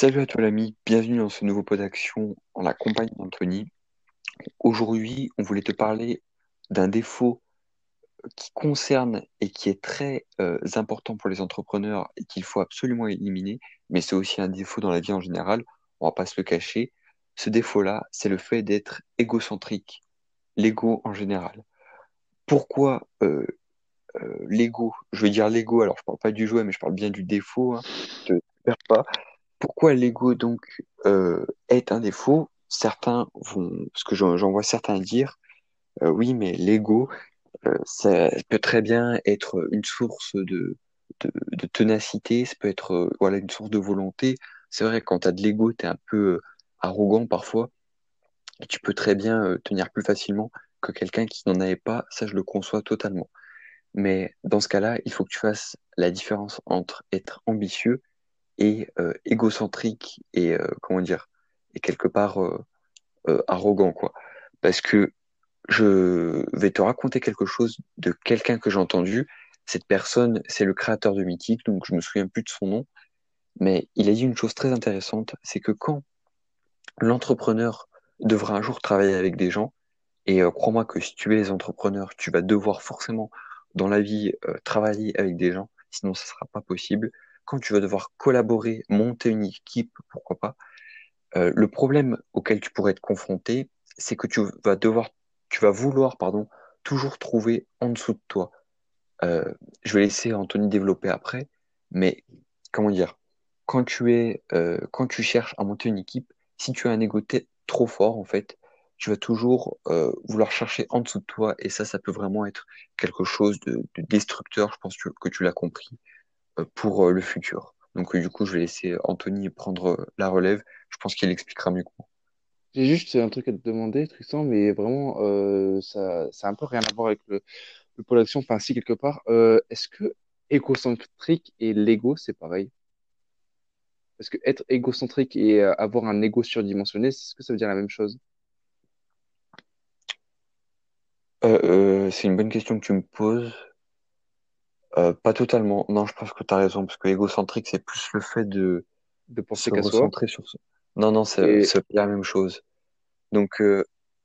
Salut à toi l'ami, bienvenue dans ce nouveau pod d'action en la compagnie d'Anthony. Aujourd'hui, on voulait te parler d'un défaut qui concerne et qui est très euh, important pour les entrepreneurs et qu'il faut absolument éliminer, mais c'est aussi un défaut dans la vie en général, on va pas se le cacher. Ce défaut-là, c'est le fait d'être égocentrique, l'ego en général. Pourquoi euh, euh, l'ego? Je veux dire l'ego, alors je parle pas du jouet, mais je parle bien du défaut, hein, te perds pas. Pourquoi l'ego donc euh, est un défaut? Certains vont, parce que j'en j'en vois certains dire, euh, oui, mais l'ego, euh, ça peut très bien être une source de, de, de ténacité, ça peut être euh, voilà une source de volonté. C'est vrai, quand tu as de l'ego, tu es un peu euh, arrogant parfois, et tu peux très bien euh, tenir plus facilement que quelqu'un qui n'en avait pas. Ça, je le conçois totalement. Mais dans ce cas-là, il faut que tu fasses la différence entre être ambitieux et euh, égocentrique et euh, comment dire et quelque part euh, arrogant quoi. Parce que je vais te raconter quelque chose de quelqu'un que j'ai entendu. Cette personne c'est le créateur de Mythique donc je me souviens plus de son nom. Mais il a dit une chose très intéressante c'est que quand l'entrepreneur devra un jour travailler avec des gens et euh, crois-moi que si tu es entrepreneur tu vas devoir forcément dans la vie euh, travailler avec des gens sinon ce sera pas possible quand tu vas devoir collaborer, monter une équipe, pourquoi pas, euh, le problème auquel tu pourrais être confronté, c'est que tu vas devoir, tu vas vouloir, pardon, toujours trouver en dessous de toi. Euh, je vais laisser Anthony développer après, mais comment dire, quand tu es, euh, quand tu cherches à monter une équipe, si tu as un ego trop fort, en fait, tu vas toujours vouloir chercher en dessous de toi, et ça, ça peut vraiment être quelque chose de, de destructeur. Je pense que, tu l'as compris pour euh, le futur. Donc, euh, du coup, je vais laisser Anthony prendre euh, la relève. Je pense qu'il expliquera mieux que moi. J'ai juste un truc à te demander, Tristan, mais vraiment, euh, ça, ça a un peu rien à voir avec le, le pôle action, enfin, si, quelque part. Euh, est-ce que égocentrique et l'ego, c'est pareil? Parce que être égocentrique et euh, avoir un ego surdimensionné, est-ce que ça veut dire la même chose? Euh, euh, c'est une bonne question que tu me poses. Euh, pas totalement. Non, je pense que tu as raison, parce que égocentrique, c'est plus le fait de De penser se qu'à soi? sur. Non, non, c'est Et la même chose. Donc, euh,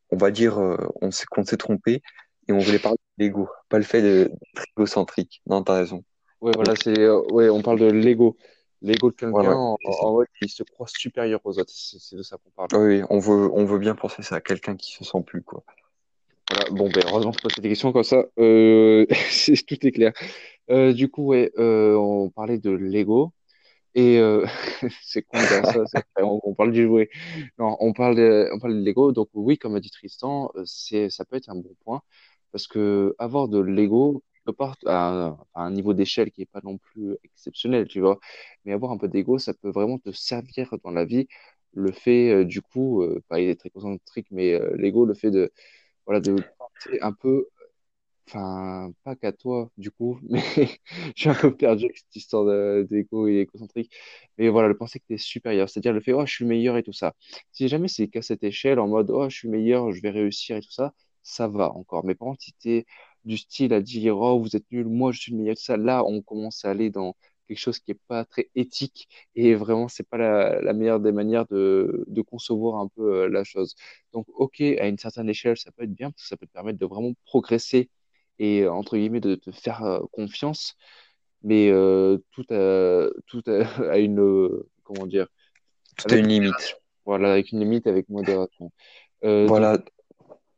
on va dire euh, on s'est, qu'on s'est trompé et on voulait parler de l'ego, pas le fait d'être égocentrique. Non, t'as raison. ouais, voilà, c'est, euh, ouais, on parle de l'ego. L'ego de quelqu'un voilà, en, c'est ça. en mode qui se croit supérieur aux autres. C'est de ça qu'on parle. Oui, on veut, on veut bien penser ça à quelqu'un qui se sent plus, quoi. Voilà, bon, ben, heureusement que je pose cette question comme ça, euh, c'est- tout est clair. Euh, du coup, ouais, euh, on parlait de l'ego. Et euh, c'est con de dire ça, on, parle du jouet. Non, on parle de, on parle de Lego. Donc oui, comme a dit Tristan, euh, c'est, ça peut être un bon point parce que avoir de Lego quelque part à, un niveau d'échelle qui est pas non plus exceptionnel, tu vois, mais avoir un peu d'ego, ça peut vraiment te servir dans la vie. Le fait, du coup, euh, pas il est très concentrique, mais l'ego, le fait de, voilà, de un peu Enfin, pas qu'à toi, du coup, mais je suis un peu perdu avec cette histoire de- d'égo et égocentrique. Mais voilà, le penser que tu es supérieur, c'est-à-dire le fait, oh, je suis meilleur et tout ça. Si jamais c'est qu'à cette échelle, en mode, oh, je suis meilleur, je vais réussir et tout ça, ça va encore. Mais par contre, si tu es du style à dire, oh, vous êtes nul, moi, je suis le meilleur, tout ça, là, on commence à aller dans quelque chose qui est pas très éthique et vraiment, c'est pas la, la meilleure des manières de, de concevoir un peu euh, la chose. Donc, ok, à une certaine échelle, ça peut être bien, parce que ça peut te permettre de vraiment progresser et euh, entre guillemets de te faire euh, confiance, mais euh, tout a, tout a, a une euh, comment dire Tout a avec une limite. Voilà, avec une limite, avec modération. Euh, donc Voilà.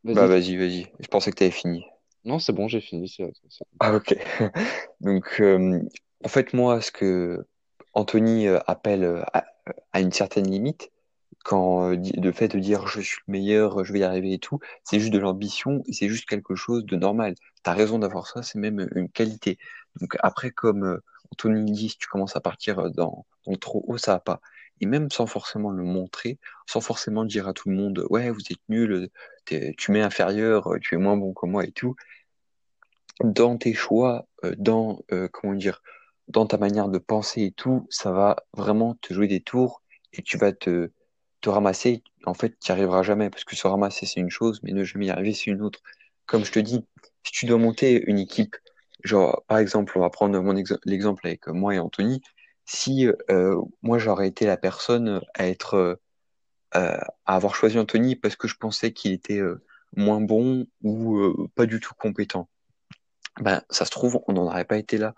Bah, vas-y. vas-y, vas-y. Je pensais que t'avais fini. Non, c'est bon, j'ai fini. c'est- c'est- Ah, ok. Donc, en fait, moi, ce que Anthony appelle à, à une certaine limite, quand euh, le fait de dire je suis le meilleur, je vais y arriver et tout, c'est juste de l'ambition et c'est juste quelque chose de normal. T'as raison d'avoir ça, c'est même une qualité. Donc après, comme euh, Anthony dit, si tu commences à partir euh, dans, dans trop haut, ça va pas. Et même sans forcément le montrer, sans forcément dire à tout le monde, ouais, vous êtes nul, tu m'es inférieur, tu es moins bon que moi et tout dans tes choix, euh, dans euh, comment dire, dans ta manière de penser et tout, ça va vraiment te jouer des tours et tu vas te ramasser. En fait, tu n'y arriveras jamais parce que se ramasser c'est une chose, mais ne jamais y arriver c'est une autre. Comme je te dis, si tu dois monter une équipe, genre par exemple, on va prendre mon ex- l'exemple avec moi et Anthony. si euh, moi j'aurais été la personne à être euh, à avoir choisi Anthony parce que je pensais qu'il était euh, moins bon ou pas du tout compétent, ben ça se trouve on n'en aurait pas été là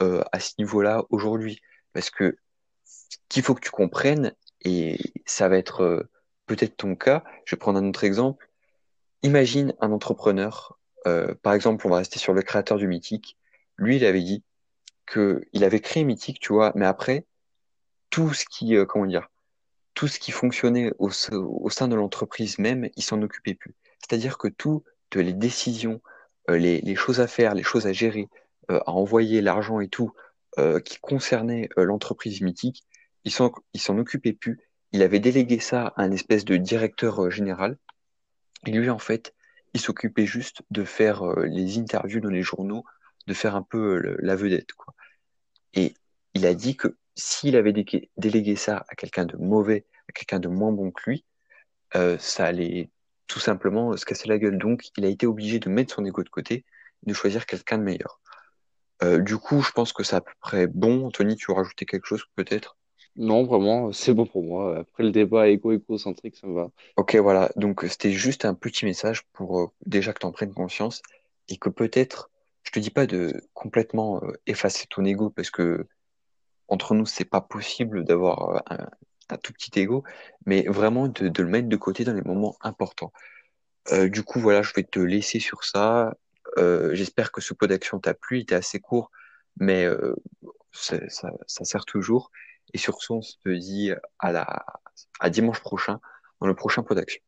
à ce niveau-là aujourd'hui parce que qu'il faut que tu comprennes et ça va être euh, peut-être ton cas. Je vais prendre un autre exemple. Imagine un entrepreneur, euh, par exemple, on va rester sur le créateur du Mythique. Lui, il avait dit que il avait créé Mythique, tu vois, mais après tout ce qui, euh, comment dire, tout ce qui fonctionnait au, se- au sein de l'entreprise même, il s'en occupait plus. C'est-à-dire que toutes les décisions, les, les choses à faire, les choses à gérer, à envoyer l'argent et tout, qui concernaient l'entreprise Mythique, il s'en, s'en occupait plus. Il avait délégué ça à un espèce de directeur euh, général. Et lui, en fait, il s'occupait juste de faire euh, les interviews dans les journaux, de faire un peu euh, la vedette, quoi. Et il a dit que s'il avait dé- délégué ça à quelqu'un de mauvais, à quelqu'un de moins bon que lui, euh, ça allait tout simplement se casser la gueule. Donc, il a été obligé de mettre son ego de côté de choisir quelqu'un de meilleur. Euh, du coup, je pense que c'est à peu près bon. Anthony, tu veux rajouter quelque chose peut-être? Non, vraiment, c'est bon pour moi. Après le débat égo-égocentrique, ça me va. Ok, voilà. Donc, euh, c'était juste un petit message pour euh, déjà que tu en prennes conscience et que peut-être, je te dis pas de complètement euh, effacer ton ego parce que entre nous, c'est pas possible d'avoir euh, un, tout petit ego, mais vraiment de, de le mettre de côté dans les moments importants. Euh, du coup, voilà, je vais te laisser sur ça. Euh, j'espère que ce pot d'action t'a plu, il était assez court, mais euh, c'est- ça, ça sert toujours. Et sur ce, on se dit à la, à dimanche prochain dans le prochain pot d'action.